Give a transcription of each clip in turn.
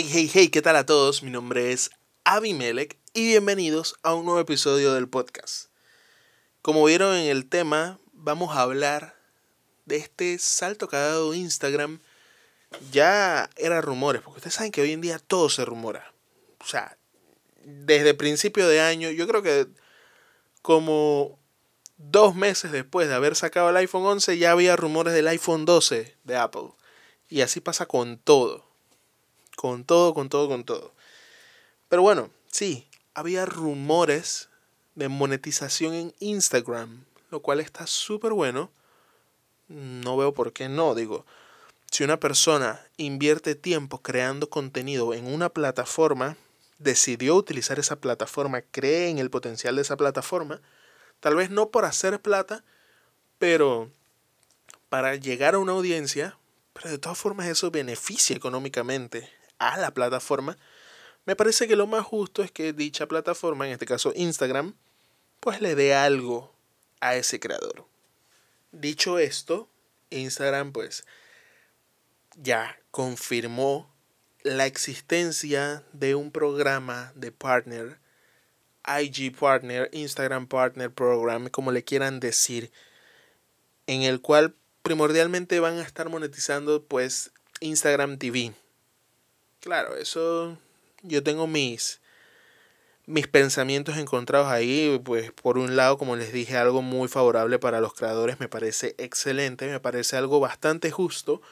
Hey, hey, hey, ¿qué tal a todos? Mi nombre es Abimelech y bienvenidos a un nuevo episodio del podcast. Como vieron en el tema, vamos a hablar de este salto que ha dado Instagram. Ya era rumores, porque ustedes saben que hoy en día todo se rumora. O sea, desde principio de año, yo creo que como dos meses después de haber sacado el iPhone 11 ya había rumores del iPhone 12 de Apple. Y así pasa con todo. Con todo, con todo, con todo. Pero bueno, sí, había rumores de monetización en Instagram, lo cual está súper bueno. No veo por qué no, digo. Si una persona invierte tiempo creando contenido en una plataforma, decidió utilizar esa plataforma, cree en el potencial de esa plataforma, tal vez no por hacer plata, pero para llegar a una audiencia, pero de todas formas eso beneficia económicamente a la plataforma, me parece que lo más justo es que dicha plataforma, en este caso Instagram, pues le dé algo a ese creador. Dicho esto, Instagram pues ya confirmó la existencia de un programa de partner, IG Partner, Instagram Partner Program, como le quieran decir, en el cual primordialmente van a estar monetizando pues Instagram TV. Claro, eso yo tengo mis mis pensamientos encontrados ahí, pues por un lado, como les dije, algo muy favorable para los creadores, me parece excelente, me parece algo bastante justo.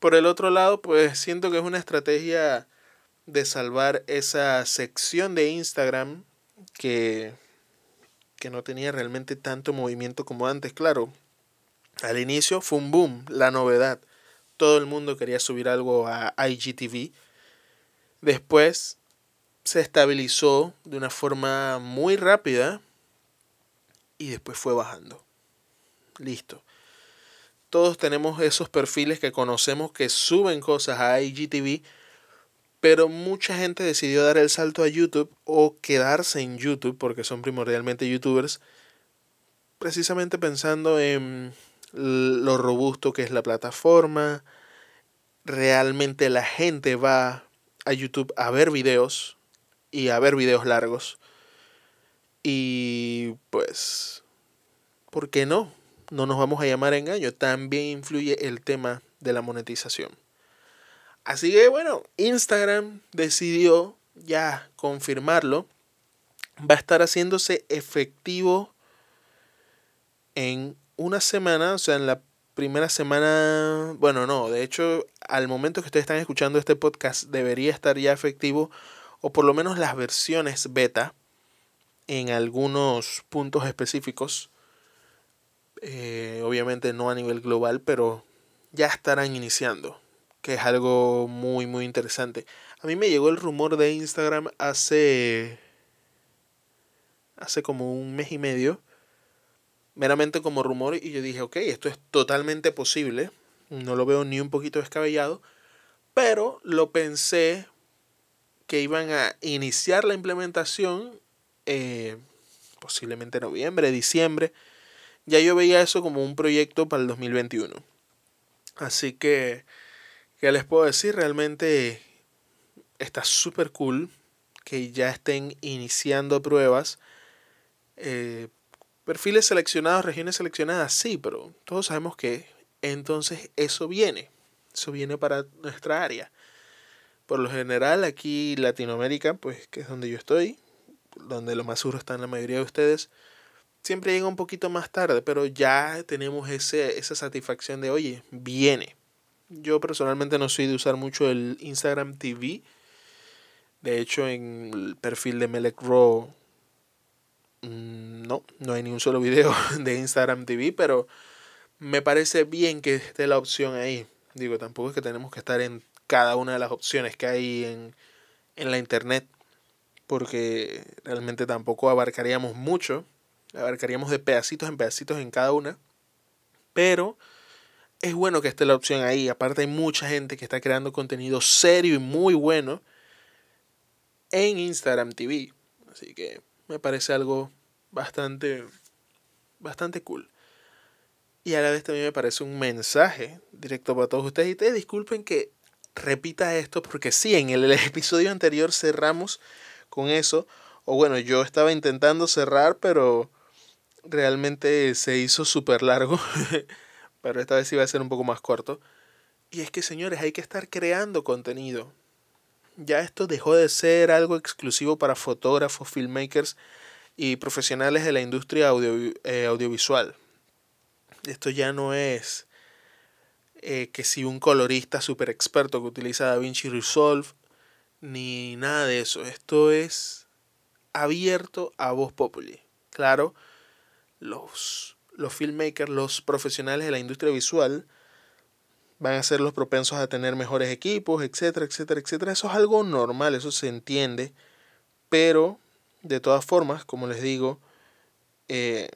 Por el otro lado, pues siento que es una estrategia de salvar esa sección de Instagram que, que no tenía realmente tanto movimiento como antes, claro. Al inicio fue un boom, la novedad. Todo el mundo quería subir algo a IGTV Después se estabilizó de una forma muy rápida y después fue bajando. Listo. Todos tenemos esos perfiles que conocemos que suben cosas a IGTV, pero mucha gente decidió dar el salto a YouTube o quedarse en YouTube porque son primordialmente youtubers, precisamente pensando en lo robusto que es la plataforma, realmente la gente va a YouTube a ver videos y a ver videos largos. Y pues, ¿por qué no? No nos vamos a llamar engaño. También influye el tema de la monetización. Así que bueno, Instagram decidió ya confirmarlo. Va a estar haciéndose efectivo en una semana, o sea, en la primera semana, bueno, no, de hecho, al momento que ustedes están escuchando este podcast debería estar ya efectivo, o por lo menos las versiones beta, en algunos puntos específicos. Eh, obviamente no a nivel global, pero ya estarán iniciando, que es algo muy, muy interesante. A mí me llegó el rumor de Instagram hace, hace como un mes y medio meramente como rumor y yo dije, ok, esto es totalmente posible, no lo veo ni un poquito descabellado, pero lo pensé que iban a iniciar la implementación eh, posiblemente noviembre, diciembre. Ya yo veía eso como un proyecto para el 2021. Así que, ¿qué les puedo decir? Realmente está súper cool que ya estén iniciando pruebas. Eh, Perfiles seleccionados, regiones seleccionadas, sí, pero todos sabemos que entonces eso viene. Eso viene para nuestra área. Por lo general, aquí Latinoamérica, pues que es donde yo estoy, donde lo más seguro están la mayoría de ustedes, siempre llega un poquito más tarde, pero ya tenemos ese, esa satisfacción de, oye, viene. Yo personalmente no soy de usar mucho el Instagram TV. De hecho, en el perfil de Melec Raw Mm, no, no hay ni un solo video de Instagram TV, pero me parece bien que esté la opción ahí. Digo, tampoco es que tenemos que estar en cada una de las opciones que hay en, en la internet, porque realmente tampoco abarcaríamos mucho, abarcaríamos de pedacitos en pedacitos en cada una, pero es bueno que esté la opción ahí. Aparte hay mucha gente que está creando contenido serio y muy bueno en Instagram TV. Así que me parece algo bastante, bastante cool. Y a la vez también me parece un mensaje directo para todos ustedes. Y te disculpen que repita esto porque sí, en el episodio anterior cerramos con eso. O bueno, yo estaba intentando cerrar, pero realmente se hizo súper largo. pero esta vez iba a ser un poco más corto. Y es que, señores, hay que estar creando contenido. Ya esto dejó de ser algo exclusivo para fotógrafos, filmmakers y profesionales de la industria eh, audiovisual. Esto ya no es eh, que si un colorista super experto que utiliza DaVinci Resolve, ni nada de eso. Esto es abierto a voz populi. Claro, los, los filmmakers, los profesionales de la industria visual, van a ser los propensos a tener mejores equipos, etcétera, etcétera, etcétera. Eso es algo normal, eso se entiende, pero de todas formas, como les digo, eh,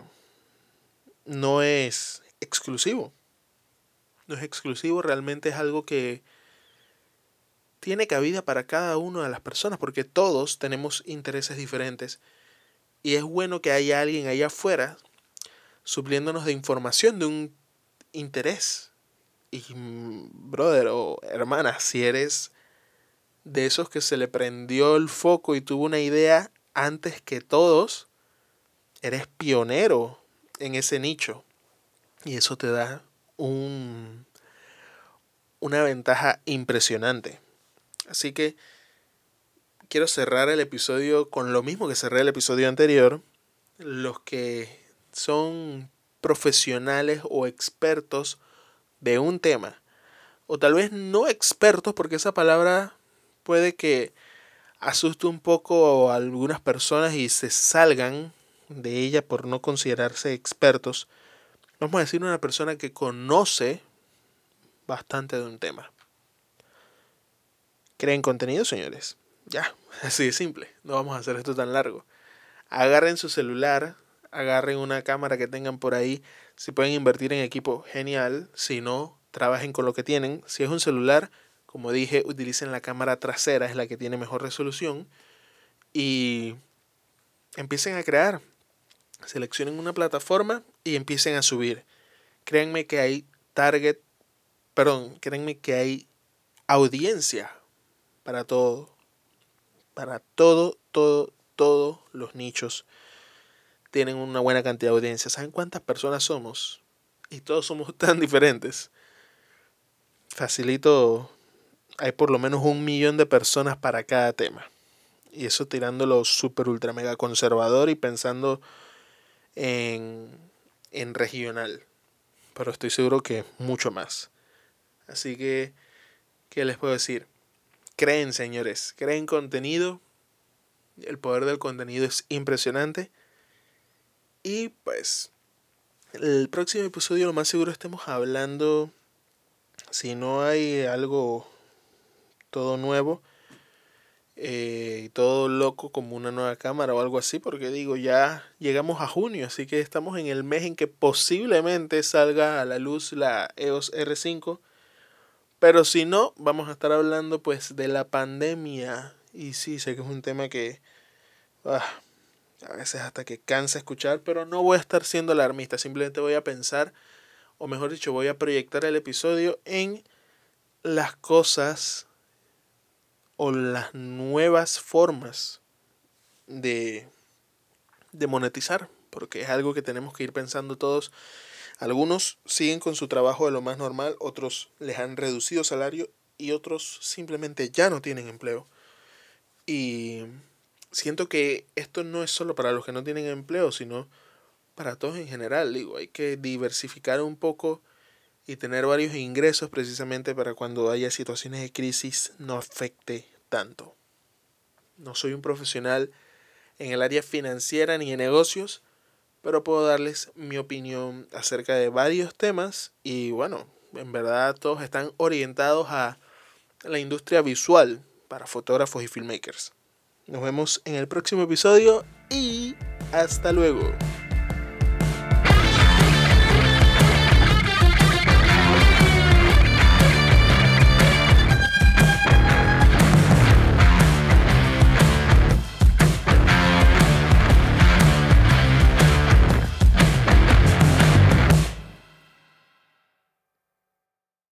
no es exclusivo. No es exclusivo, realmente es algo que tiene cabida para cada una de las personas, porque todos tenemos intereses diferentes. Y es bueno que haya alguien allá afuera supliéndonos de información, de un interés y, brother o hermana, si eres de esos que se le prendió el foco y tuvo una idea antes que todos, eres pionero en ese nicho. Y eso te da un, una ventaja impresionante. Así que quiero cerrar el episodio con lo mismo que cerré el episodio anterior. Los que son profesionales o expertos de un tema. O tal vez no expertos, porque esa palabra puede que asuste un poco a algunas personas y se salgan de ella por no considerarse expertos. Vamos a decir una persona que conoce bastante de un tema. ¿Creen contenido, señores? Ya, así de simple. No vamos a hacer esto tan largo. Agarren su celular, agarren una cámara que tengan por ahí. Si pueden invertir en equipo, genial. Si no, trabajen con lo que tienen. Si es un celular, como dije, utilicen la cámara trasera, es la que tiene mejor resolución. Y empiecen a crear. Seleccionen una plataforma y empiecen a subir. Créanme que hay target, perdón, créanme que hay audiencia para todo. Para todo, todo, todos los nichos tienen una buena cantidad de audiencia. ¿Saben cuántas personas somos? Y todos somos tan diferentes. Facilito, hay por lo menos un millón de personas para cada tema. Y eso tirándolo súper ultra mega conservador y pensando en, en regional. Pero estoy seguro que mucho más. Así que, ¿qué les puedo decir? Creen, señores, creen contenido. El poder del contenido es impresionante. Y pues, el próximo episodio lo más seguro estemos hablando, si no hay algo todo nuevo eh, todo loco como una nueva cámara o algo así, porque digo, ya llegamos a junio, así que estamos en el mes en que posiblemente salga a la luz la EOS R5. Pero si no, vamos a estar hablando pues de la pandemia. Y sí, sé que es un tema que... Ah, a veces hasta que cansa escuchar, pero no voy a estar siendo alarmista, simplemente voy a pensar, o mejor dicho, voy a proyectar el episodio en las cosas o las nuevas formas de, de monetizar, porque es algo que tenemos que ir pensando todos. Algunos siguen con su trabajo de lo más normal, otros les han reducido salario y otros simplemente ya no tienen empleo. Y siento que esto no es solo para los que no tienen empleo, sino para todos en general. Digo, hay que diversificar un poco y tener varios ingresos precisamente para cuando haya situaciones de crisis no afecte tanto. No soy un profesional en el área financiera ni de negocios, pero puedo darles mi opinión acerca de varios temas y bueno, en verdad todos están orientados a la industria visual para fotógrafos y filmmakers. Nos vemos en el próximo episodio y hasta luego.